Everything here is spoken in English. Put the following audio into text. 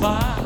by.